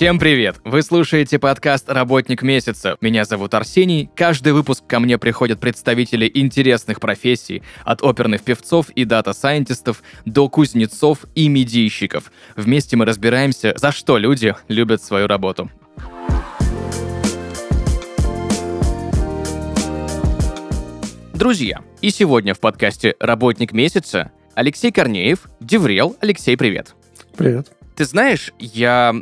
Всем привет! Вы слушаете подкаст «Работник месяца». Меня зовут Арсений. Каждый выпуск ко мне приходят представители интересных профессий, от оперных певцов и дата-сайентистов до кузнецов и медийщиков. Вместе мы разбираемся, за что люди любят свою работу. Друзья, и сегодня в подкасте «Работник месяца» Алексей Корнеев, DevRel. Алексей, привет. Привет. Ты знаешь, я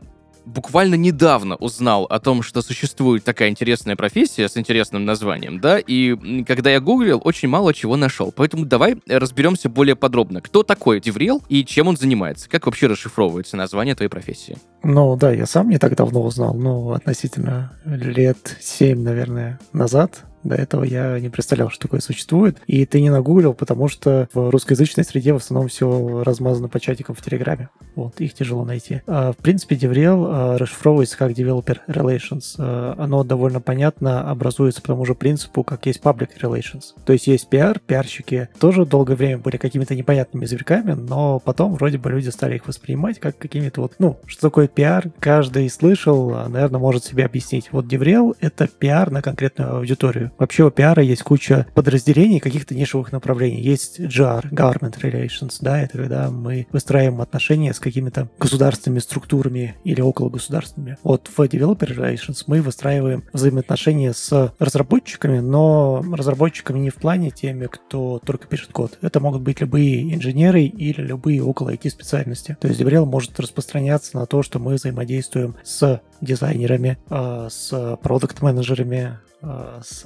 буквально недавно узнал о том, что существует такая интересная профессия с интересным названием, да, и когда я гуглил, очень мало чего нашел. Поэтому давай разберемся более подробно. Кто такой Деврел и чем он занимается? Как вообще расшифровывается название твоей профессии? Ну да, я сам не так давно узнал, ну, относительно лет семь, наверное, назад. До этого я не представлял, что такое существует. И ты не нагуглил, потому что в русскоязычной среде в основном все размазано по чатикам в Телеграме. Вот, их тяжело найти. А, в принципе, DevRel а, расшифровывается как Developer Relations. А, оно довольно понятно образуется по тому же принципу, как есть Public Relations. То есть есть пиар, пиарщики тоже долгое время были какими-то непонятными зверьками, но потом вроде бы люди стали их воспринимать как какими-то вот, ну, что такое пиар, каждый слышал, наверное, может себе объяснить. Вот DevRel — это пиар на конкретную аудиторию. Вообще у пиара есть куча подразделений, каких-то нишевых направлений. Есть GR, Government Relations, да, это когда мы выстраиваем отношения с какими-то государственными структурами или около государственными. Вот в Developer Relations мы выстраиваем взаимоотношения с разработчиками, но разработчиками не в плане теми, кто только пишет код. Это могут быть любые инженеры или любые около IT-специальности. То есть DevRel может распространяться на то, что мы взаимодействуем с дизайнерами, а, с продукт-менеджерами, с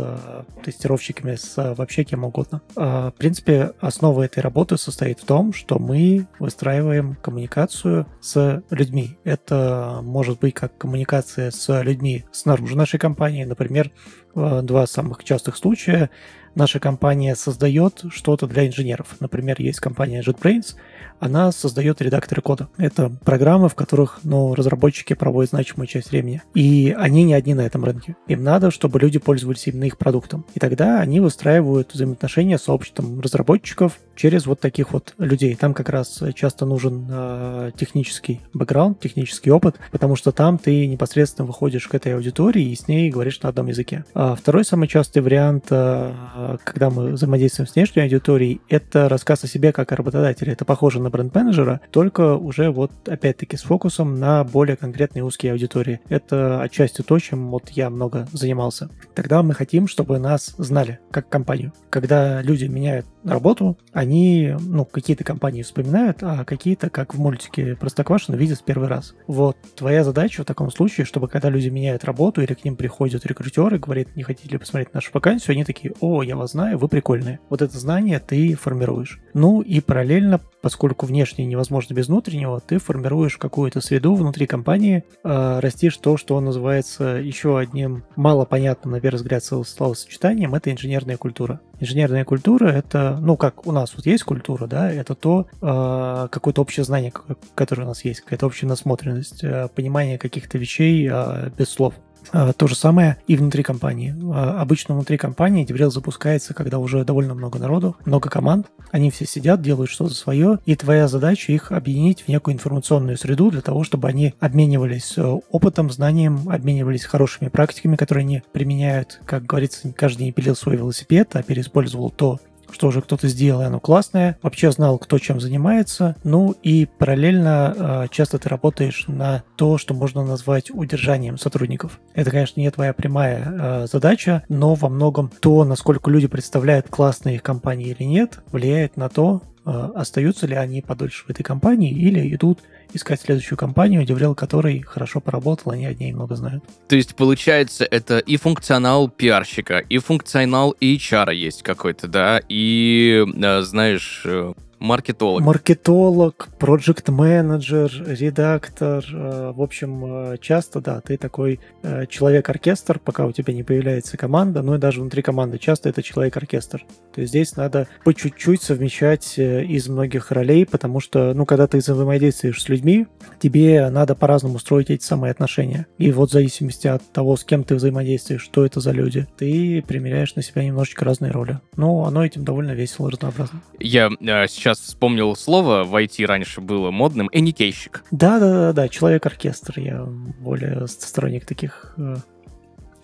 тестировщиками, с вообще кем угодно. А, В принципе, основа этой работы состоит в том, что мы выстраиваем коммуникацию с людьми. Это может быть как коммуникация с людьми снаружи нашей компании. Например, два самых частых случая. Наша компания создает что-то для инженеров. Например, есть компания JetBrains, она создает редакторы кода. Это программы, в которых ну, разработчики проводят значимую часть времени. И они не одни на этом рынке. Им надо, чтобы люди пользовались именно их продуктом. И тогда они выстраивают взаимоотношения с обществом разработчиков через вот таких вот людей. Там как раз часто нужен э, технический бэкграунд, технический опыт, потому что там ты непосредственно выходишь к этой аудитории и с ней говоришь на одном языке. А второй самый частый вариант, э, когда мы взаимодействуем с внешней аудиторией, это рассказ о себе как о работодателе. Это похоже на бренд-менеджера, только уже вот опять-таки с фокусом на более конкретные узкие аудитории. Это отчасти то, чем вот я много занимался. Тогда мы хотим, чтобы нас знали как компанию. Когда люди меняют работу, они, ну, какие-то компании вспоминают, а какие-то, как в мультике Простоквашино, видят в первый раз. Вот твоя задача в таком случае, чтобы когда люди меняют работу или к ним приходят рекрутеры, говорят, не хотите ли посмотреть нашу вакансию, они такие, о, я вас знаю, вы прикольные. Вот это знание ты формируешь. Ну и параллельно, поскольку внешне невозможно без внутреннего, ты формируешь какую-то среду внутри компании, э, растишь то, что называется еще одним малопонятным, на первый взгляд, словосочетанием, это инженерная культура. Инженерная культура — это, ну, как у нас вот есть культура, да, это то э, какое-то общее знание, которое у нас есть, какая-то общая насмотренность, э, понимание каких-то вещей э, без слов. А, То же самое и внутри компании. А, Обычно внутри компании DevRel запускается, когда уже довольно много народу, много команд. Они все сидят, делают что-то свое, и твоя задача их объединить в некую информационную среду для того, чтобы они обменивались э, опытом, знанием, обменивались хорошими практиками, которые они применяют. Как говорится, каждый не пилил свой велосипед, а переиспользовал то, что уже кто-то сделал, и оно классное, вообще знал, кто чем занимается, ну и параллельно э, часто ты работаешь на то, что можно назвать удержанием сотрудников. Это, конечно, не твоя прямая э, задача, но во многом то, насколько люди представляют классные их компании или нет, влияет на то, э, остаются ли они подольше в этой компании или идут искать следующую компанию, деврел которой хорошо поработал, они о ней много знают. То есть, получается, это и функционал пиарщика, и функционал HR есть какой-то, да, и, э, знаешь, э, маркетолог. Маркетолог, проект менеджер редактор. э, В общем, э, часто, да, ты такой э, человек-оркестр, пока у тебя не появляется команда, ну и даже внутри команды часто это человек-оркестр. То есть здесь надо по чуть-чуть совмещать из многих ролей, потому что, ну, когда ты взаимодействуешь с людьми, тебе надо по-разному строить эти самые отношения. И вот в зависимости от того, с кем ты взаимодействуешь, что это за люди, ты примеряешь на себя немножечко разные роли. Но оно этим довольно весело, разнообразно. Я э, сейчас сейчас вспомнил слово в IT раньше было модным, эникейщик. Да-да-да, человек-оркестр. Я более сторонник таких э,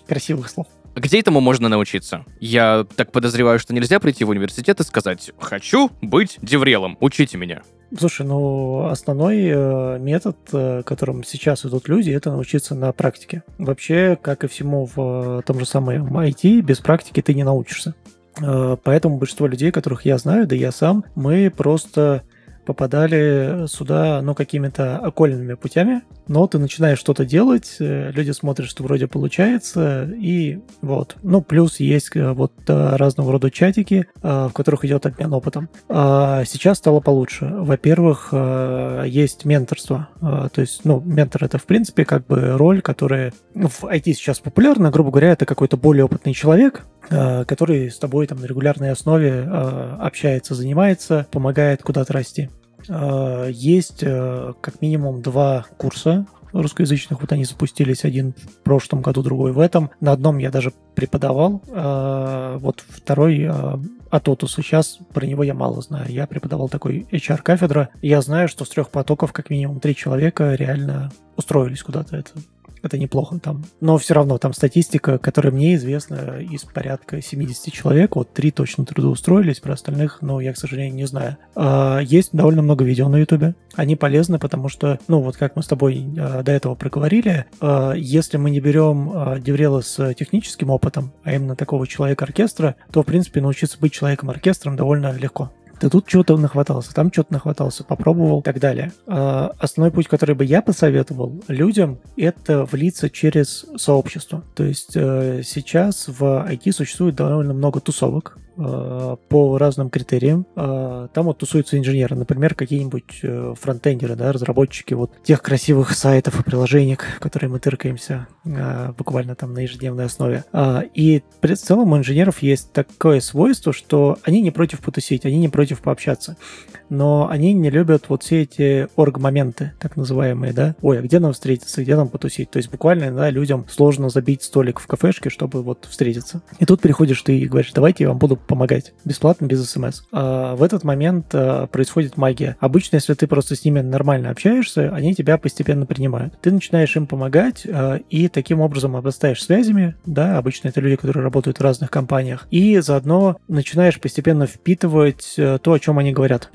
красивых слов. Где этому можно научиться? Я так подозреваю, что нельзя прийти в университет и сказать «хочу быть деврелом, учите меня». Слушай, ну основной э, метод, э, которым сейчас идут люди, это научиться на практике. Вообще, как и всему в э, том же самом IT, без практики ты не научишься. Э, поэтому большинство людей, которых я знаю, да я сам, мы просто попадали сюда, ну, какими-то окольными путями, но ты начинаешь что-то делать, э, люди смотрят, что вроде получается, и вот. Ну, плюс есть э, вот э, разного рода чатики, в которых идет обмен опытом. А сейчас стало получше. Во-первых, есть менторство. То есть, ну, ментор это, в принципе, как бы роль, которая в IT сейчас популярна. Грубо говоря, это какой-то более опытный человек, который с тобой там на регулярной основе общается, занимается, помогает куда-то расти. Э, есть э, как минимум два курса русскоязычных. Вот они запустились один в прошлом году, другой в этом. На одном я даже преподавал. Э, вот второй от Otus. Сейчас про него я мало знаю. Я преподавал такой HR-кафедра. Я знаю, что с трех потоков как минимум три человека реально устроились куда-то. Это это неплохо там. Но все равно там статистика, которая мне известна, из порядка 70 человек, вот три точно трудоустроились, про остальных, ну, я, к сожалению, не знаю. А, есть довольно много видео на ютубе. Они полезны, потому что, ну, вот как мы с тобой а, до этого проговорили, а, если мы не берем а, DevRel а с техническим опытом, а именно такого человека-оркестра, то, в принципе, научиться быть человеком-оркестром довольно легко ты тут чего-то нахватался, там что-то нахватался, попробовал и так далее. А, основной путь, который бы я посоветовал людям, это влиться через сообщество. То есть э, сейчас в IT существует довольно много тусовок, по разным критериям. Э, там вот тусуются инженеры, например, какие-нибудь э, фронтендеры, да, разработчики вот тех красивых сайтов и приложений, которые мы тыркаемся буквально там на ежедневной основе. И в целом у инженеров есть такое свойство, что они не против потусить, они не против пообщаться, но они не любят вот все эти орг-моменты, так называемые, да, ой, а где нам встретиться, где нам потусить, то есть буквально, да, людям сложно забить столик в кафешке, чтобы вот встретиться. И тут приходишь ты и говоришь, давайте я вам буду помогать. Бесплатно, без смс. А в этот момент а, происходит магия. Обычно, если ты просто с ними нормально общаешься, они тебя постепенно принимают. Ты начинаешь им помогать а, и таким образом обрастаешь связями. Да, обычно это люди, которые работают в разных компаниях. И заодно начинаешь постепенно впитывать а, то, о чем они говорят.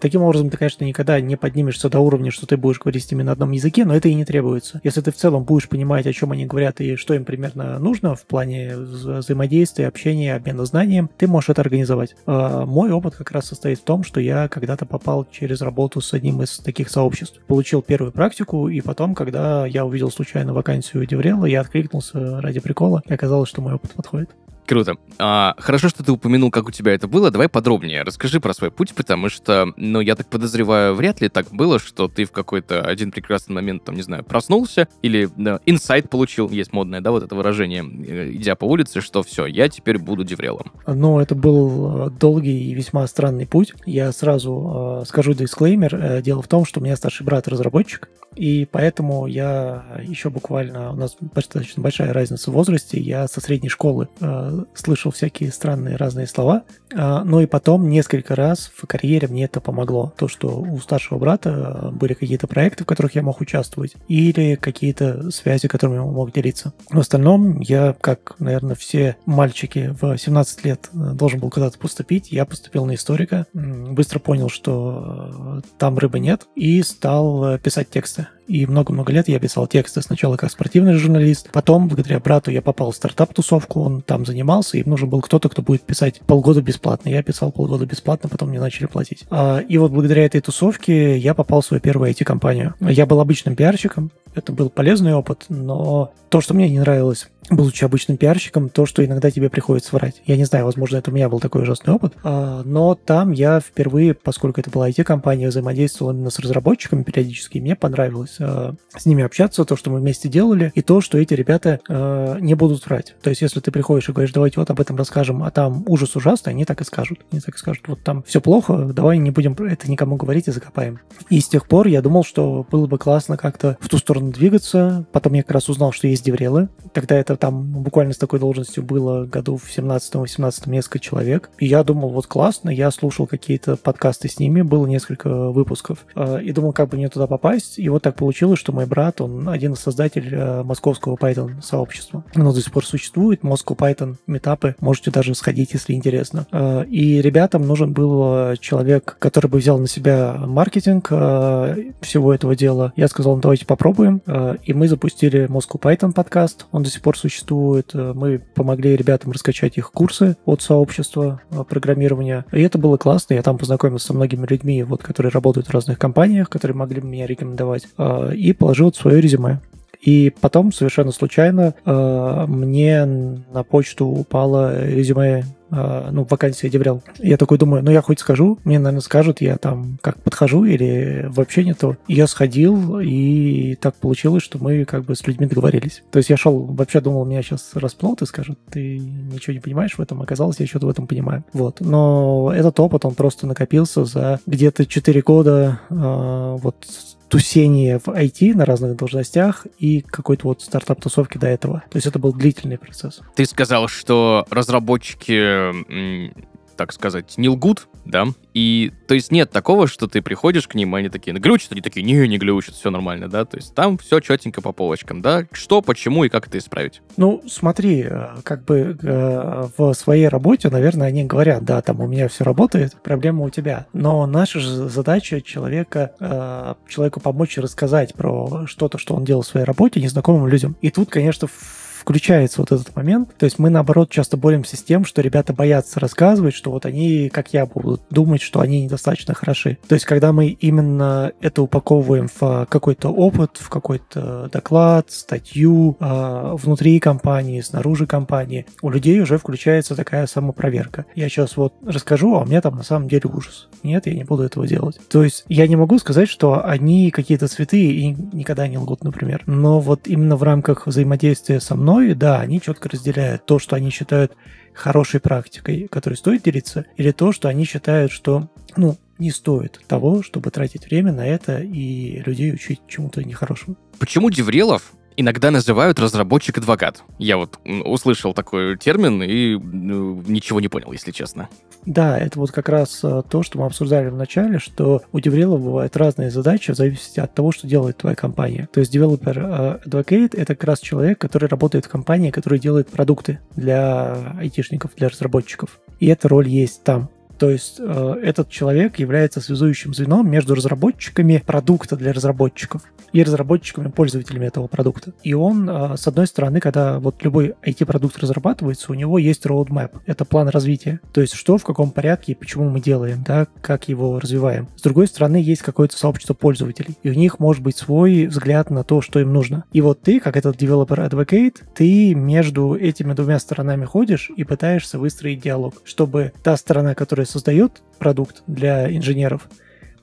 Таким образом, ты, конечно, никогда не поднимешься до уровня, что ты будешь говорить с ними на одном языке, но это и не требуется. Если ты в целом будешь понимать, о чем они говорят и что им примерно нужно в плане взаимодействия, общения, обмена знанием, ты можешь это организовать. А, мой опыт как раз состоит в том, что я когда-то попал через работу с одним из таких сообществ. Получил первую практику, и потом, когда я увидел случайно вакансию Деврела, я откликнулся ради прикола, и оказалось, что мой опыт подходит. Круто. А, хорошо, что ты упомянул, как у тебя это было. Давай подробнее расскажи про свой путь, потому что, ну, я так подозреваю, вряд ли так было, что ты в какой-то один прекрасный момент, там, не знаю, проснулся или да, инсайт получил, есть модное, да, вот это выражение, э, идя по улице, что все, я теперь буду деврелом. Ну, это был э, долгий и весьма странный путь. Я сразу э, скажу дисклеймер. Э, дело в том, что у меня старший брат разработчик, и поэтому я еще буквально, у нас достаточно большая разница в возрасте, я со средней школы э, слышал всякие странные разные слова, э, ну и потом несколько раз в карьере мне это помогло. То, что у старшего брата были какие-то проекты, в которых я мог участвовать, или какие-то связи, которыми я мог делиться. В остальном я, как, наверное, все мальчики в 17 лет э, должен был куда-то поступить, я поступил на историка, быстро понял, что э, там рыбы нет, и стал э, писать тексты и много-много лет я писал тексты сначала как спортивный журналист, потом, благодаря брату, я попал в стартап-тусовку, он там занимался, и нужен был кто-то, кто будет писать полгода бесплатно. Я писал полгода бесплатно, потом мне начали платить. А, и вот благодаря этой тусовке я попал в свою первую IT-компанию. Я был обычным пиарщиком, это был полезный опыт, но то, что мне не нравилось будучи обычным пиарщиком, то, что иногда тебе приходится врать. Я не знаю, возможно, это у меня был такой ужасный опыт, а, но там я впервые, поскольку это была IT-компания, взаимодействовал именно с разработчиками периодически, и мне понравилось а, с ними общаться, то, что мы вместе делали, и то, что эти ребята а, не будут врать. То есть, если ты приходишь и говоришь, давайте вот об этом расскажем, а там ужас ужасный, они так и скажут. Они так и скажут, вот там все плохо, давай не будем это никому говорить и закопаем. И с тех пор я думал, что было бы классно как-то в ту сторону двигаться. Потом я как раз узнал, что есть деврелы. Тогда это где-то там буквально с такой должностью было году в 17-18 несколько человек. И я думал, вот классно, я слушал какие-то подкасты с ними, было несколько выпусков. Э, и думал, как бы мне туда попасть. И вот так получилось, что мой брат, он один из создателей э, московского Python сообщества. Оно до сих пор существует, Moscow Python метапы, можете даже сходить, если интересно. Э, и ребятам нужен был человек, который бы взял на себя маркетинг всего этого дела. Я сказал, ну, давайте попробуем. И мы запустили Moscow Python подкаст, он до сих пор существует. Мы помогли ребятам раскачать их курсы от сообщества программирования. И это было классно, я там познакомился со многими людьми, вот, которые работают в разных компаниях, которые могли меня рекомендовать, и положил свое резюме. И потом совершенно случайно э, мне на почту упало резюме а, ну, вакансия деврел. Я такой думаю, ну, я хоть скажу, мне, наверное, скажут, я там как подхожу или вообще не то. Я сходил, и так получилось, что мы как бы с людьми договорились. То есть я шел, вообще думал, меня сейчас расплут и скажут, ты ничего не понимаешь в этом, оказалось, я что-то в этом понимаю. Вот. Но этот опыт, он просто накопился за где-то 4 года э, вот тусение в IT на разных должностях и какой-то вот стартап-тусовки до этого. То есть это был длительный процесс. Ты сказал, что разработчики так сказать, не лгут, да, и, то есть, нет такого, что ты приходишь к ним, и они такие, ну, глючат, они такие, не, не глючат, все нормально, да, то есть там все четенько по полочкам, да, что, почему и как это исправить? Ну, смотри, э, как бы э, в своей работе, наверное, они говорят, да, там у меня все работает, проблема у тебя, но наша же задача человека, э, человеку помочь рассказать про что-то, что он делал в своей работе незнакомым людям. И тут, конечно, включается вот этот момент. То есть мы, наоборот, часто боремся с тем, что ребята боятся рассказывать, что вот они, как я, будут думать, что они недостаточно хороши. То есть когда мы именно это упаковываем в какой-то опыт, в какой-то доклад, статью э, внутри компании, снаружи компании, у людей уже включается такая самопроверка. Я сейчас вот расскажу, а у меня там на самом деле ужас. Нет, я не буду этого делать. То есть я не могу сказать, что они какие-то цветы и никогда не лгут, например. Но вот именно в рамках взаимодействия со мной мной, да, они четко разделяют то, что они считают хорошей практикой, которой стоит делиться, или то, что они считают, что, ну, не стоит того, чтобы тратить время на это и людей учить чему-то нехорошему. Почему Деврелов иногда называют разработчик-адвокат. Я вот услышал такой термин и ну, ничего не понял, если честно. Да, это вот как раз э, то, что мы обсуждали в начале, что у деврелов бывают разные задачи в зависимости от того, что делает твоя компания. То есть developer э, advocate — это как раз человек, который работает в компании, который делает продукты для айтишников, для разработчиков. И эта роль есть там. То есть э, этот человек является связующим звеном между разработчиками продукта для разработчиков и разработчиками, пользователями этого продукта. И он, э, с одной стороны, когда вот любой IT-продукт разрабатывается, у него есть roadmap, это план развития. То есть что, в каком порядке и почему мы делаем, да, как его развиваем. С другой стороны, есть какое-то сообщество пользователей, и у них может быть свой взгляд на то, что им нужно. И вот ты, как этот developer advocate, ты между этими двумя сторонами ходишь и пытаешься выстроить диалог, чтобы та сторона, которая которая создает продукт для инженеров,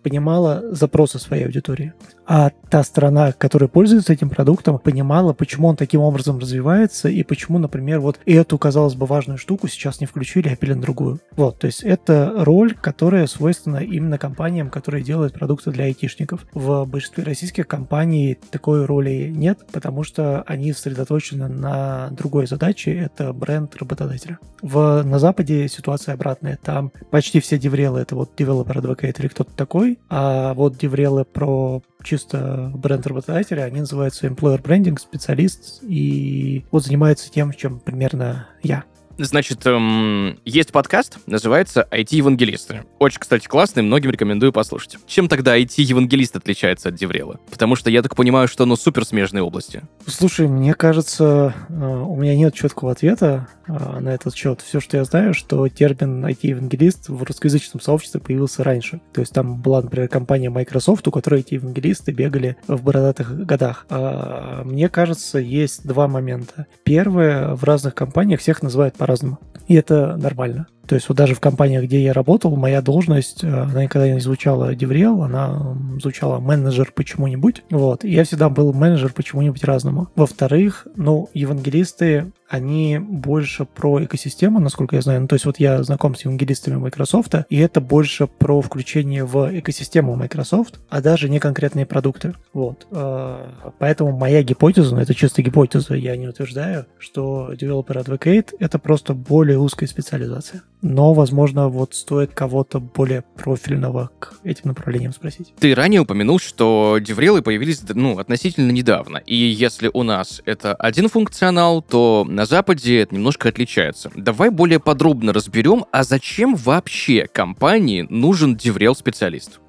понимала запросы своей аудитории а та сторона, которая пользуется этим продуктом, понимала, почему он таким образом развивается и почему, например, вот эту, казалось бы, важную штуку сейчас не включили, а пили на другую. Вот, то есть это роль, которая свойственна именно компаниям, которые делают продукты для айтишников. В большинстве российских компаний такой роли нет, потому что они сосредоточены на другой задаче, это бренд работодателя. В, на Западе ситуация обратная. Там почти все деврелы это вот developer advocate или кто-то такой, а вот деврелы про чисто бренд работодателя, они называются employer branding специалист, и вот занимаются тем, чем примерно я. Значит, эм, есть подкаст, называется IT-евангелисты. Очень, кстати, классный, многим рекомендую послушать. Чем тогда IT-евангелист отличается от Деврела? Потому что я так понимаю, что оно супер смежные области. Слушай, мне кажется, э, у меня нет четкого ответа э, на этот счет. Все, что я знаю, что термин IT-евангелист в русскоязычном сообществе появился раньше. То есть там была, например, компания Microsoft, у которой IT-евангелисты бегали в бородатых годах. А мне кажется, есть два момента. Первое, в разных компаниях всех называют по-разному. И это нормально. То есть вот даже в компаниях, где я работал, моя должность, э, она никогда не звучала деврел, она звучала менеджер почему-нибудь. Вот. И я всегда был менеджер почему-нибудь разному. Во-вторых, ну, евангелисты они больше про экосистему, насколько я знаю. Ну, то есть вот я знаком с евангелистами Microsoft, и это больше про включение в экосистему Microsoft, а даже не конкретные продукты. Вот. Э, поэтому моя гипотеза, но это чисто гипотеза, я не утверждаю, что Developer Advocate — это просто более узкая специализация. Но, возможно, вот стоит кого-то более профильного к этим направлениям спросить. Ты ранее упомянул, что деврелы появились ну, относительно недавно. И если у нас это один функционал, то на Западе это немножко отличается. Давай более подробно разберем, а зачем вообще компании нужен деврел-специалист?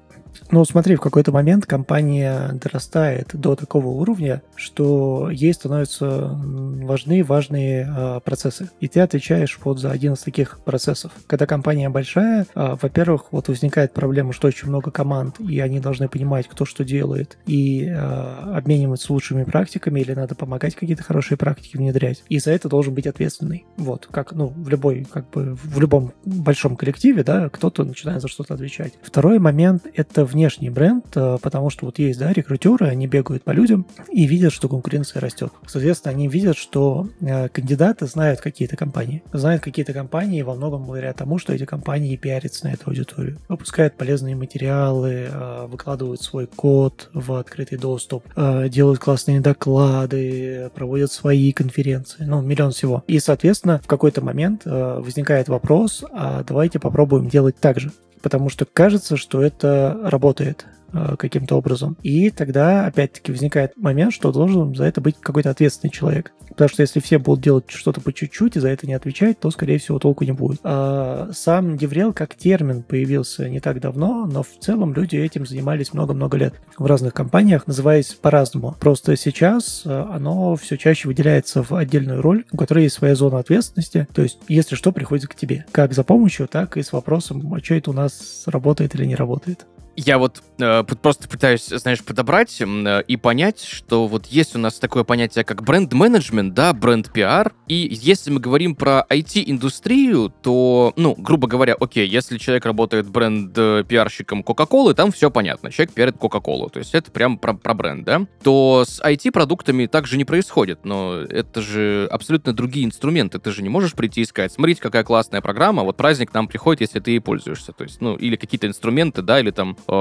Ну, смотри, в какой-то момент компания дорастает до такого уровня, что ей становятся важны важные э, процессы. И ты отвечаешь вот за один из таких процессов. Когда компания большая, э, во-первых, вот возникает проблема, что очень много команд, и они должны понимать, кто что делает, и э, обмениваться лучшими практиками, или надо помогать какие-то хорошие практики внедрять. И за это должен быть ответственный. Вот, как, ну, в любой, как бы, в любом большом коллективе, да, кто-то начинает за что-то отвечать. Второй момент — это вне внешний бренд, э, потому что вот есть, да, рекрутеры, они бегают по людям и видят, что конкуренция растет. Соответственно, они видят, что э, кандидаты знают какие-то компании. Знают какие-то компании во многом благодаря тому, что эти компании пиарятся на эту аудиторию. Выпускают полезные материалы, э, выкладывают свой код в открытый доступ, делают классные доклады, проводят свои конференции, ну, миллион всего. И, соответственно, в какой-то момент возникает вопрос, а давайте попробуем делать так же потому что кажется, что это работает. Э, каким-то образом. И тогда, опять-таки, возникает момент, что должен за это быть какой-то ответственный человек. Потому что если все будут делать что-то по чуть-чуть и за это не отвечать, то, скорее всего, толку не будет. А сам Деврел как термин появился не так давно, но в целом люди этим занимались много-много лет в разных компаниях, называясь по-разному. Просто сейчас э, оно все чаще выделяется в отдельную роль, у которой есть своя зона ответственности. То есть, если что, приходит к тебе. Как за помощью, так и с вопросом, а что это у нас работает или не работает. Я вот э, просто пытаюсь, знаешь, подобрать э, и понять, что вот есть у нас такое понятие, как бренд-менеджмент, да, бренд-пиар, и если мы говорим про IT-индустрию, то, ну, грубо говоря, окей, если человек работает бренд-пиарщиком Coca-Cola, там все понятно, человек пиарит Coca-Cola, то есть это прям про, про бренд, да, то с IT-продуктами так же не происходит, но это же абсолютно другие инструменты, ты же не можешь прийти и сказать, смотрите, какая классная программа, вот праздник нам приходит, если ты ей пользуешься, то есть, ну, или какие-то инструменты, да, или там э,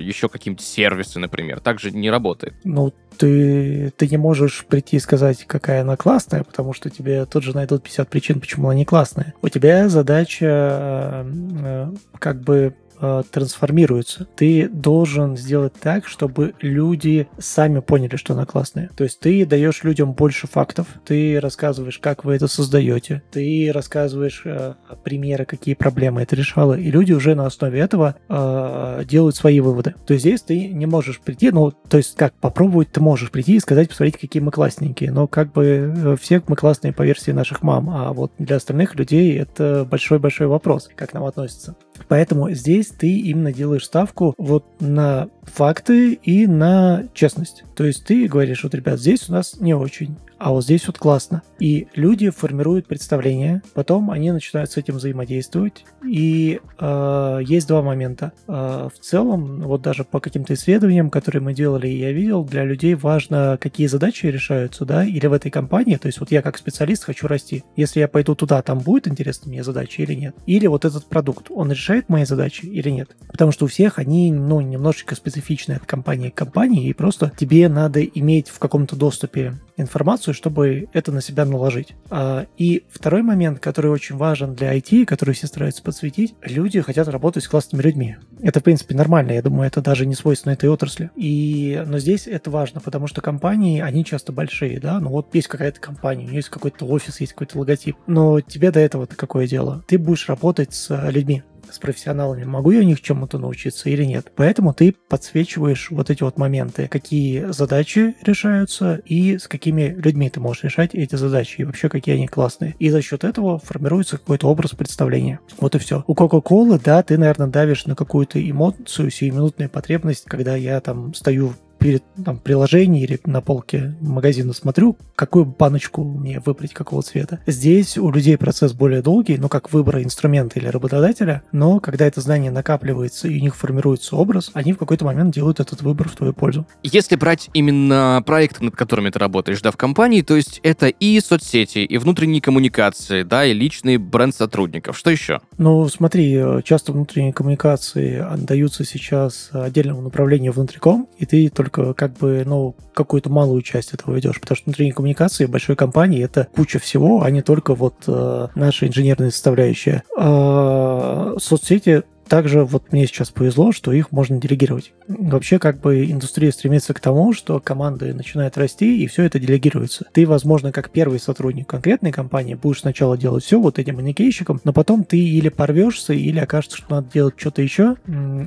еще какие-нибудь сервисы, например. Также не работает. Ну, ты, ты не можешь прийти и сказать, какая она классная, потому что тебе тут же найдут 50 причин, почему она не классная. У тебя задача э, э, как бы э, трансформируется. Ты должен сделать так, чтобы люди сами поняли, что она классная. То есть ты даешь людям больше фактов, ты рассказываешь, как вы это создаете, ты рассказываешь э, примеры, какие проблемы это решало, и люди уже на основе этого э, делают свои выводы. То есть здесь ты не можешь прийти, ну, то есть как попробовать ты можешь прийти и сказать, посмотрите, какие мы классненькие, но как бы э, все мы классные по версии наших мам, а вот для остальных людей это большой-большой вопрос, как нам относятся. Поэтому здесь ты именно делаешь ставку вот на факты и на честность. То есть ты говоришь, вот, ребят, здесь у нас не очень а вот здесь вот классно. И люди формируют представление, потом они начинают с этим взаимодействовать. И э, есть два момента. Э, в целом, вот даже по каким-то исследованиям, которые мы делали, я видел, для людей важно, какие задачи решаются, да, или в этой компании, то есть вот я как специалист хочу расти. Если я пойду туда, там будет интересно мне задачи или нет? Или вот этот продукт, он решает мои задачи или нет? Потому что у всех они, ну, немножечко специфичны от компании к компании, и просто тебе надо иметь в каком-то доступе информацию, чтобы это на себя наложить. А, и второй момент, который очень важен для IT, который все стараются подсветить, люди хотят работать с классными людьми. Это, в принципе, нормально. Я думаю, это даже не свойственно этой отрасли. И, но здесь это важно, потому что компании, они часто большие, да, ну вот есть какая-то компания, у нее есть какой-то офис, есть какой-то логотип, но тебе до этого какое дело? Ты будешь работать с людьми, с профессионалами, могу я у них чему-то научиться или нет. Поэтому ты подсвечиваешь вот эти вот моменты, какие задачи решаются и с какими людьми ты можешь решать эти задачи, и вообще какие они классные. И за счет этого формируется какой-то образ представления. Вот и все. У Кока-Колы, да, ты, наверное, давишь на какую-то эмоцию, сиюминутную потребность, когда я там стою перед там, приложении или на полке магазина смотрю, какую баночку мне выбрать, какого цвета. Здесь у людей процесс более долгий, ну, как выбора инструмента или работодателя, но когда это знание накапливается и у них формируется образ, они в какой-то момент делают этот выбор в твою пользу. Если брать именно проекты, над которыми ты работаешь, да, в компании, то есть это и соцсети, и внутренние коммуникации, да, и личный бренд сотрудников. Что еще? Ну, смотри, э, часто внутренние коммуникации отдаются сейчас отдельному направлению внутриком, и ты только как бы, ну, какую-то малую часть этого ведешь, потому что внутренние коммуникации большой компании это куча всего, а не только вот э, наша инженерная составляющая. А соцсети также вот мне сейчас повезло, что их можно делегировать. Вообще, как бы индустрия стремится к тому, что команды начинают расти, и все это делегируется. Ты, возможно, как первый сотрудник конкретной компании будешь сначала делать все вот этим манекейщиком, но потом ты или порвешься, или окажется, что надо делать что-то еще,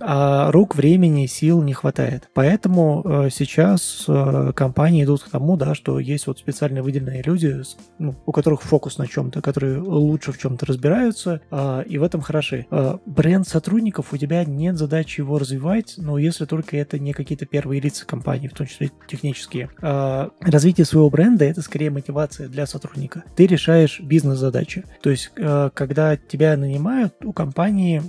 а рук, времени, сил не хватает. Поэтому э, сейчас э, компании идут к тому, да, что есть вот специально выделенные люди, ну, у которых фокус на чем-то, которые лучше в чем-то разбираются, э, и в этом хороши. Э, бренд сотрудников сотрудников, у тебя нет задачи его развивать, но если только это не какие-то первые лица компании, в том числе технические. А развитие своего бренда — это скорее мотивация для сотрудника. Ты решаешь бизнес-задачи. То есть, а, когда тебя нанимают, у компании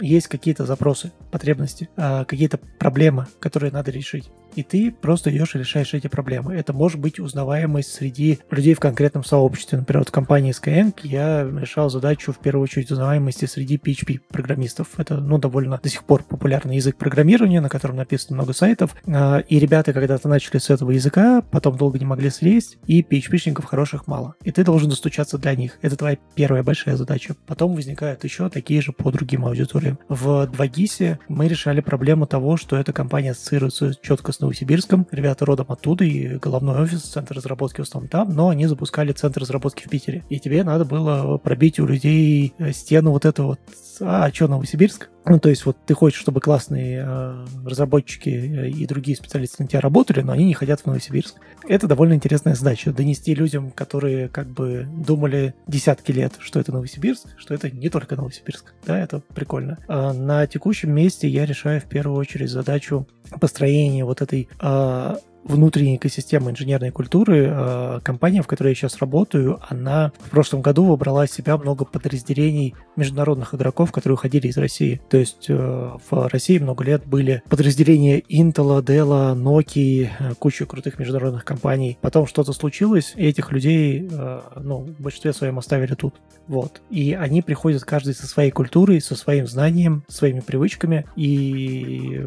есть какие-то запросы, потребности, а, какие-то проблемы, которые надо решить и ты просто идешь и решаешь эти проблемы. Это может быть узнаваемость среди людей в конкретном сообществе. Например, вот в компании Skyeng я решал задачу в первую очередь узнаваемости среди PHP-программистов. Это, ну, довольно до сих пор популярный язык программирования, на котором написано много сайтов. А, и ребята когда-то начали с этого языка, потом долго не могли слезть, и PHP-шников хороших мало. И ты должен достучаться для них. Это твоя первая большая задача. Потом возникают еще такие же по другим аудиториям. В 2GIS мы решали проблему того, что эта компания ассоциируется четко с Новосибирском. Ребята родом оттуда, и головной офис, центр разработки в основном там, но они запускали центр разработки в Питере. И тебе надо было пробить у людей э, стену вот эту вот а, что Новосибирск? Ну, то есть вот ты хочешь, чтобы классные э, разработчики э, и другие специалисты на тебя работали, но они не хотят в Новосибирск. Это довольно интересная задача. Донести людям, которые как бы думали десятки лет, что это Новосибирск, что это не только Новосибирск. Да, это прикольно. А на текущем месте я решаю в первую очередь задачу построения вот этой э, внутренней экосистемы инженерной культуры, э, компания, в которой я сейчас работаю, она в прошлом году выбрала из себя много подразделений международных игроков, которые уходили из России. То есть э, в России много лет были подразделения Intel, Dell, Nokia, э, куча крутых международных компаний. Потом что-то случилось, и этих людей, ну, в большинстве своем оставили тут. Вот. И они приходят каждый со своей культурой, со своим знанием, своими привычками. И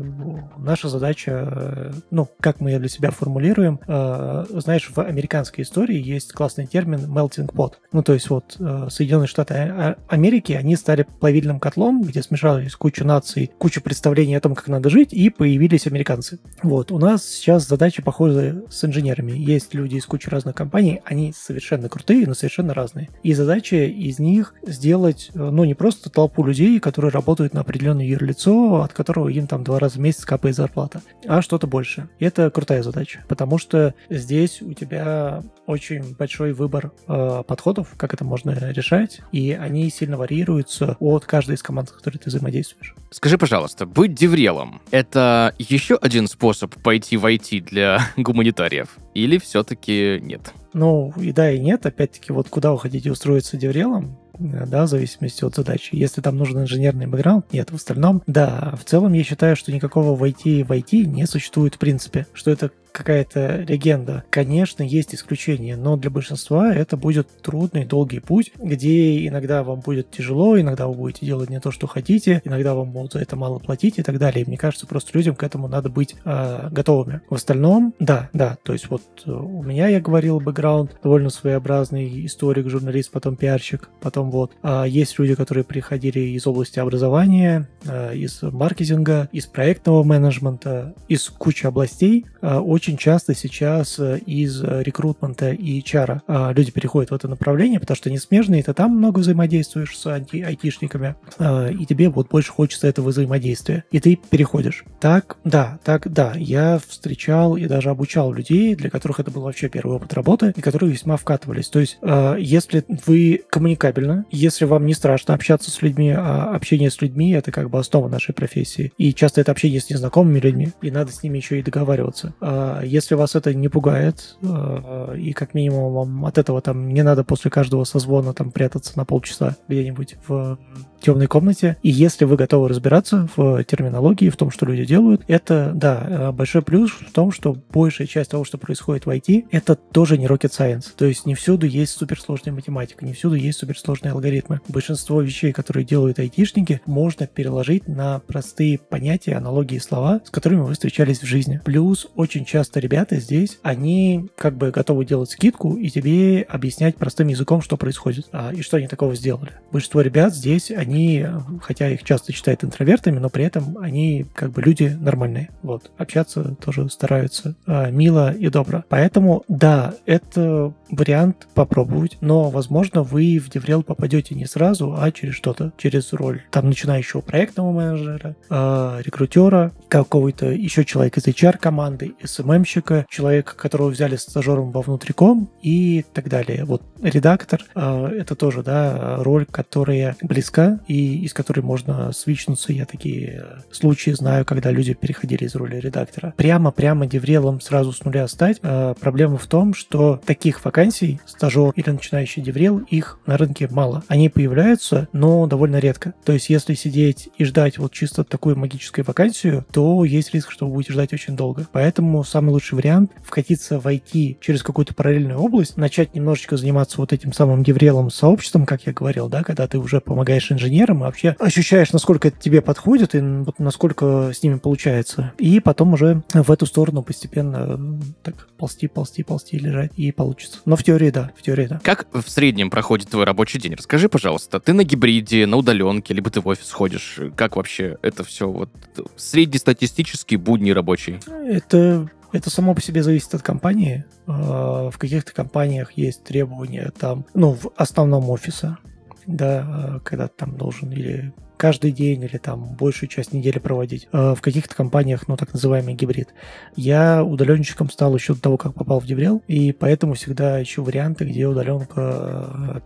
наша задача, ну, как мы ее для себя формулируем. Э, знаешь, в американской истории есть классный термин melting pot. Ну, то есть вот э, Соединенные Штаты а, Америки, они стали плавильным котлом, где смешались куча наций, куча представлений о том, как надо жить, и появились американцы. Вот, у нас сейчас задачи похожи с инженерами. Есть люди из кучи разных компаний, они совершенно крутые, но совершенно разные. И задача из них сделать, э, ну, не просто толпу людей, которые работают на определенное юрлицо, от которого им там два раза в месяц капает зарплата, а что-то больше. И это крутая задача задач, потому что здесь у тебя очень большой выбор э, подходов, как это можно решать, и они сильно варьируются от каждой из команд, с которой ты взаимодействуешь. Скажи, пожалуйста, быть деврелом — это еще один способ пойти в IT для гуманитариев? Или все-таки нет? Ну, и да, и нет. Опять-таки, вот куда вы хотите устроиться деврелом, да, в зависимости от задачи. Если там нужен инженерный бэкграунд, нет. В остальном, да, в целом я считаю, что никакого в IT в IT не существует в принципе. Что это какая-то легенда. Конечно, есть исключения, но для большинства это будет трудный, долгий путь, где иногда вам будет тяжело, иногда вы будете делать не то, что хотите, иногда вам будут за это мало платить и так далее. И мне кажется, просто людям к этому надо быть э, готовыми. В остальном, да, да, то есть вот э, у меня, я говорил, бэкграунд довольно своеобразный, историк, журналист, потом пиарщик, потом вот. А есть люди, которые приходили из области образования, э, из маркетинга, из проектного менеджмента, из кучи областей, э, очень часто сейчас э, из рекрутмента и HR а, люди переходят в это направление, потому что они смежные, ты там много взаимодействуешь с айтишниками, а, и тебе вот больше хочется этого взаимодействия, и ты переходишь. Так, да, так, да, я встречал и даже обучал людей, для которых это был вообще первый опыт работы, и которые весьма вкатывались. То есть, а, если вы коммуникабельны, Если вам не страшно общаться с людьми, а общение с людьми — это как бы основа нашей профессии. И часто это общение с незнакомыми людьми, и надо с ними еще и договариваться. А если вас это не пугает, а, и как минимум вам от этого там не надо после каждого созвона там прятаться на полчаса где-нибудь в темной комнате. И если вы готовы разбираться в терминологии, в том, что люди делают, это, да, э, большой плюс в том, что большая часть того, что происходит в IT, это тоже не rocket science. То есть не всюду есть суперсложная математика, не всюду есть суперсложные алгоритмы. Большинство вещей, которые делают айтишники, можно переложить на простые понятия, аналогии, слова, с которыми вы встречались в жизни. Плюс очень часто ребята здесь, они как бы готовы делать скидку и тебе объяснять простым языком, что происходит а, и что они такого сделали. Большинство ребят здесь, они хотя их часто считают интровертами, но при этом они как бы люди нормальные. Вот. Общаться тоже стараются а, мило и добро. Поэтому, да, это вариант попробовать, но, возможно, вы в DevRel попадете не сразу, а через что-то, через роль там начинающего проектного менеджера, э, рекрутера, какого-то еще человека из HR-команды, SMM-щика, человека, которого взяли стажером во внутриком и так далее. Вот редактор э, это тоже, да, роль, которая близка и из которой можно свичнуться. Я такие случаи знаю, когда люди переходили из роли редактора. Прямо-прямо деврелом сразу с нуля стать. Э, проблема в том, что таких вакансий, стажер или начинающий деврел, их на рынке мало. Они появляются, но довольно редко. То есть, если сидеть и ждать вот чисто такую магическую вакансию, то есть риск, что вы будете ждать очень долго. Поэтому самый лучший вариант вкатиться в IT через какую-то параллельную область, начать немножечко заниматься вот этим самым деврелом сообществом, как я говорил, да, когда ты уже помогаешь инженерам и вообще ощущаешь, насколько это тебе подходит и вот насколько с ними получается. И потом уже в эту сторону постепенно так ползти, ползти, ползти, лежать и получится. Но в теории да, в теории да. Как в среднем проходит твой рабочий день? Расскажи, пожалуйста, ты на гибриде, на удаленке, либо ты в офис ходишь? Как вообще это все вот среднестатистический будний рабочий? Это это само по себе зависит от компании. А, в каких-то компаниях есть требования там, ну, в основном офиса, да, а, когда ты там должен или каждый день или там большую часть недели проводить. А, в каких-то компаниях, ну, так называемый гибрид. Я удаленщиком стал еще до того, как попал в Деврел, и поэтому всегда ищу варианты, где удаленка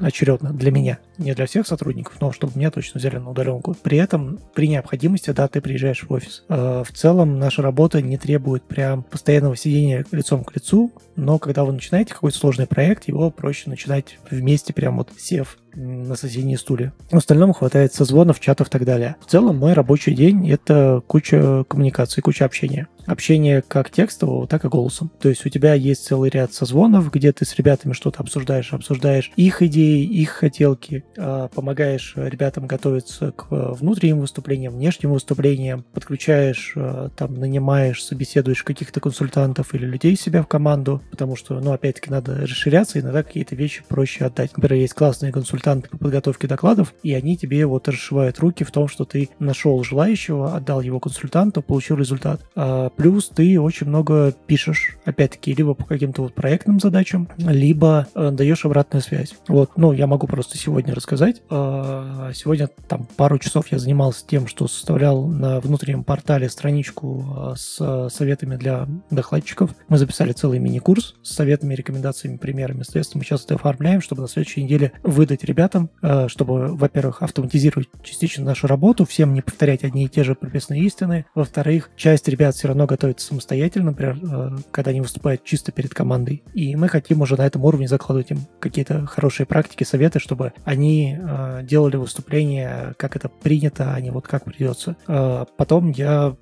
очередно для меня, не для всех сотрудников, но чтобы меня точно взяли на удаленку. При этом, при необходимости, да, ты приезжаешь в офис. Э, в целом, наша работа не требует прям постоянного сидения лицом к лицу, но когда вы начинаете какой-то сложный проект, его проще начинать вместе, прям вот сев на соседней стуле. В остальном хватает созвонов, чатов и так далее. В целом, мой рабочий день — это куча коммуникаций, куча общения общение как текстового, так и голосом. То есть у тебя есть целый ряд созвонов, где ты с ребятами что-то обсуждаешь, обсуждаешь их идеи, их хотелки, а, помогаешь ребятам готовиться к внутренним выступлениям, внешним выступлениям, подключаешь, а, там, нанимаешь, собеседуешь каких-то консультантов или людей себя в команду, потому что, ну, опять-таки, надо расширяться, иногда какие-то вещи проще отдать. Например, есть классные консультанты по подготовке докладов, и они тебе вот расшивают руки в том, что ты нашел желающего, отдал его консультанту, получил результат. А Плюс ты очень много пишешь, опять-таки, либо по каким-то вот проектным задачам, либо э, даешь обратную связь. Вот, ну, я могу просто сегодня рассказать. Э, сегодня там пару часов я занимался тем, что составлял на внутреннем портале страничку э, с советами для докладчиков. Мы записали целый мини-курс с советами, рекомендациями, примерами. Соответственно, мы сейчас это оформляем, чтобы на следующей неделе выдать ребятам, э, чтобы, во-первых, автоматизировать частично нашу работу, всем не повторять одни и те же прописные истины. Во-вторых, часть ребят все равно готовиться самостоятельно, например, э, когда они выступают чисто перед командой. И мы хотим уже на этом уровне закладывать им какие-то хорошие практики, советы, чтобы они э, делали выступления, как это принято, а не вот как придется. Потом я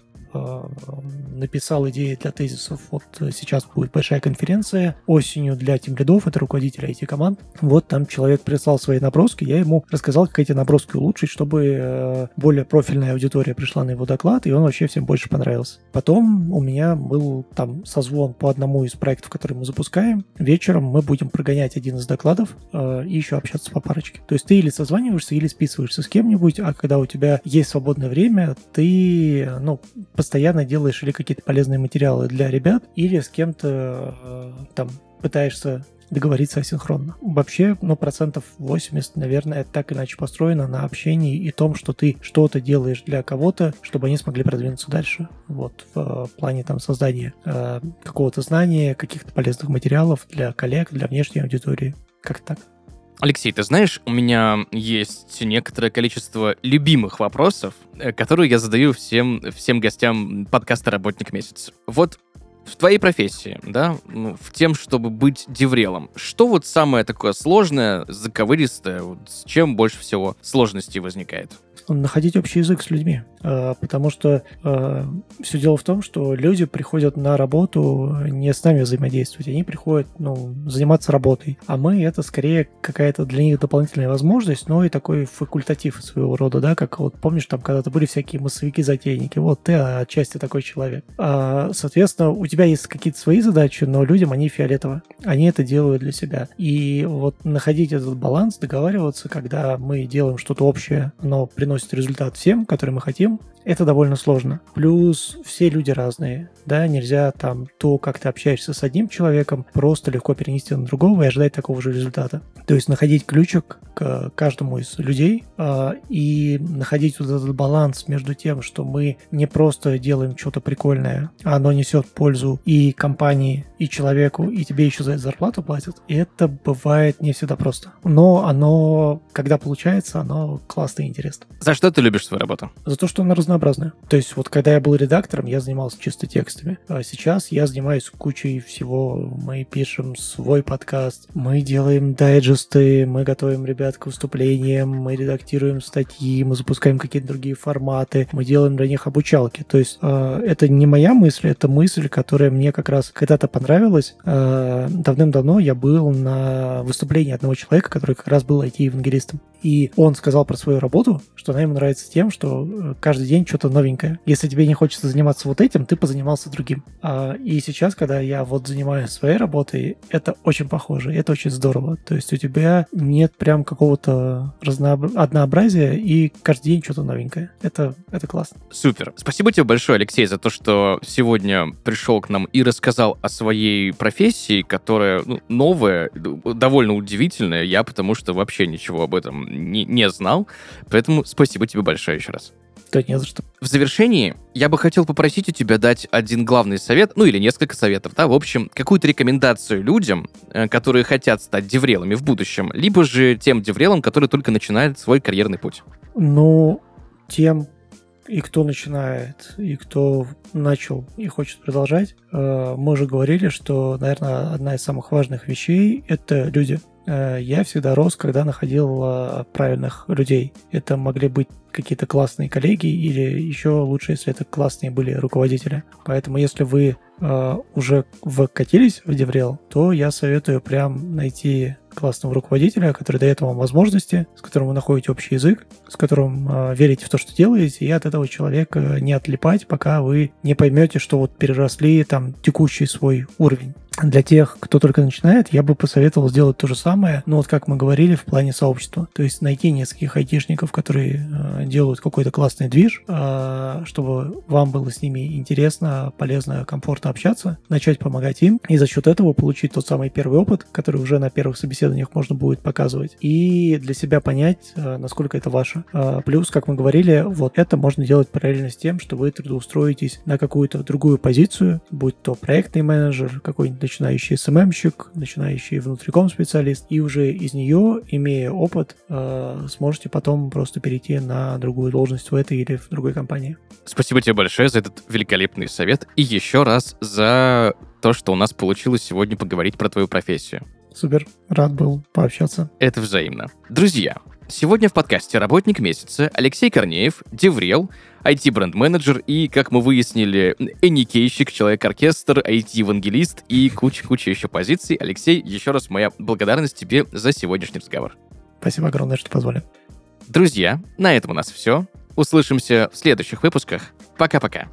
написал идеи для тезисов. Вот сейчас будет большая конференция осенью для тимлидов, это руководители IT-команд. Вот там человек прислал свои наброски, я ему рассказал, как эти наброски улучшить, чтобы э, более профильная аудитория пришла на его доклад, и он вообще всем больше понравился. Потом у меня был там созвон по одному из проектов, которые мы запускаем. Вечером мы будем прогонять один из докладов э, и еще общаться по парочке. То есть ты или созваниваешься, или списываешься с кем-нибудь, а когда у тебя есть свободное время, ты, ну, постоянно делаешь или какие-то полезные материалы для ребят, или с кем-то э, там пытаешься договориться асинхронно. Вообще, ну, процентов 80, наверное, это так иначе построено на общении и том, что ты что-то делаешь для кого-то, чтобы они смогли продвинуться дальше. Вот, в э, плане там создания э, какого-то знания, каких-то полезных материалов для коллег, для внешней аудитории. Как так? Алексей, ты знаешь, у меня есть некоторое количество любимых вопросов, э, которые я задаю всем, всем гостям подкаста «Работник месяца». Вот в твоей профессии, да, ну, в тем, чтобы быть деврелом, что вот самое такое сложное, заковыристое, вот с чем больше всего сложностей возникает? Находить общий язык с людьми. А, потому что а, все дело в том, что люди приходят на работу не с нами взаимодействовать, они приходят ну, заниматься работой. А мы это скорее какая-то для них дополнительная возможность, но и такой факультатив своего рода, да, как вот помнишь, там когда-то были всякие массовики-затейники, вот ты отчасти такой человек. А, соответственно, у тебя есть какие-то свои задачи, но людям они фиолетово. Они это делают для себя. И вот находить этот баланс, договариваться, когда мы делаем что-то общее, но приносит результат всем, который мы хотим, это довольно сложно. Плюс все люди разные, да, нельзя там то, как ты общаешься с одним человеком, просто легко перенести на другого и ожидать такого же результата. То есть находить ключик к каждому из людей э, и находить вот этот баланс между тем, что мы не просто делаем что-то прикольное, а оно несет пользу и компании, и человеку, и тебе еще за это зарплату платят. И это бывает не всегда просто. Но оно, когда получается, оно классно и интересно. За что ты любишь свою работу? За то, что она разнообразная. То есть вот когда я был редактором, я занимался чисто текстами. А сейчас я занимаюсь кучей всего. Мы пишем свой подкаст, мы делаем дайджесты, мы готовим ребят к выступлениям, мы редактируем статьи, мы запускаем какие-то другие форматы, мы делаем для них обучалки. То есть э, это не моя мысль, это мысль, которая мне как раз когда-то понравилась. Э, давным-давно я был на выступлении одного человека, который как раз был IT-евангелистом. И он сказал про свою работу, что она ему нравится тем, что э, каждый день что-то новенькое. Если тебе не хочется заниматься вот этим, ты позанимался другим. А, и сейчас, когда я вот занимаюсь своей работой, это очень похоже, это очень здорово. То есть у тебя нет прям какого-то разнооб... однообразия, и каждый день что-то новенькое. Это, это классно. Супер. Спасибо тебе большое, Алексей, за то, что сегодня пришел к нам и рассказал о своей профессии, которая ну, новая, довольно удивительная. Я потому что вообще ничего об этом не, не знал. Поэтому спасибо тебе большое еще раз. Да не за что. В завершении я бы хотел попросить у тебя дать один главный совет, ну или несколько советов, да, в общем, какую-то рекомендацию людям, э, которые хотят стать деврелами в будущем, либо же тем деврелам, которые только начинают свой карьерный путь. Ну, тем, и кто начинает, и кто начал и хочет продолжать, э, мы уже говорили, что, наверное, одна из самых важных вещей — это люди. Э, я всегда рос, когда находил э, правильных людей. Это могли быть какие-то классные коллеги или еще лучше, если это классные были руководители. Поэтому если вы э, уже вкатились в Деврел, то я советую прям найти классного руководителя, который дает вам возможности, с которым вы находите общий язык, с которым э, верите в то, что делаете, и от этого человека не отлипать, пока вы не поймете, что вот переросли там текущий свой уровень для тех, кто только начинает, я бы посоветовал сделать то же самое, но вот как мы говорили, в плане сообщества. То есть найти нескольких айтишников, которые э, делают какой-то классный движ, э, чтобы вам было с ними интересно, полезно, комфортно общаться, начать помогать им, и за счет этого получить тот самый первый опыт, который уже на первых собеседованиях можно будет показывать, и для себя понять, э, насколько это ваше. Э, плюс, как мы говорили, вот это можно делать параллельно с тем, что вы трудоустроитесь на какую-то другую позицию, будь то проектный менеджер, какой-нибудь начинающий СММщик, начинающий внутриком специалист, и уже из нее, имея опыт, э, сможете потом просто перейти на другую должность в этой или в другой компании. Спасибо тебе большое за этот великолепный совет и еще раз за то, что у нас получилось сегодня поговорить про твою профессию. Супер, рад был пообщаться. Это взаимно. Друзья, сегодня в подкасте «Работник месяца» Алексей Корнеев, Деврел, IT-бренд-менеджер и, как мы выяснили, эникейщик, человек-оркестр, IT-евангелист и куча-куча еще позиций. Алексей, еще раз моя благодарность тебе за сегодняшний разговор. Спасибо огромное, что позвали. Друзья, на этом у нас все. Услышимся в следующих выпусках. Пока-пока.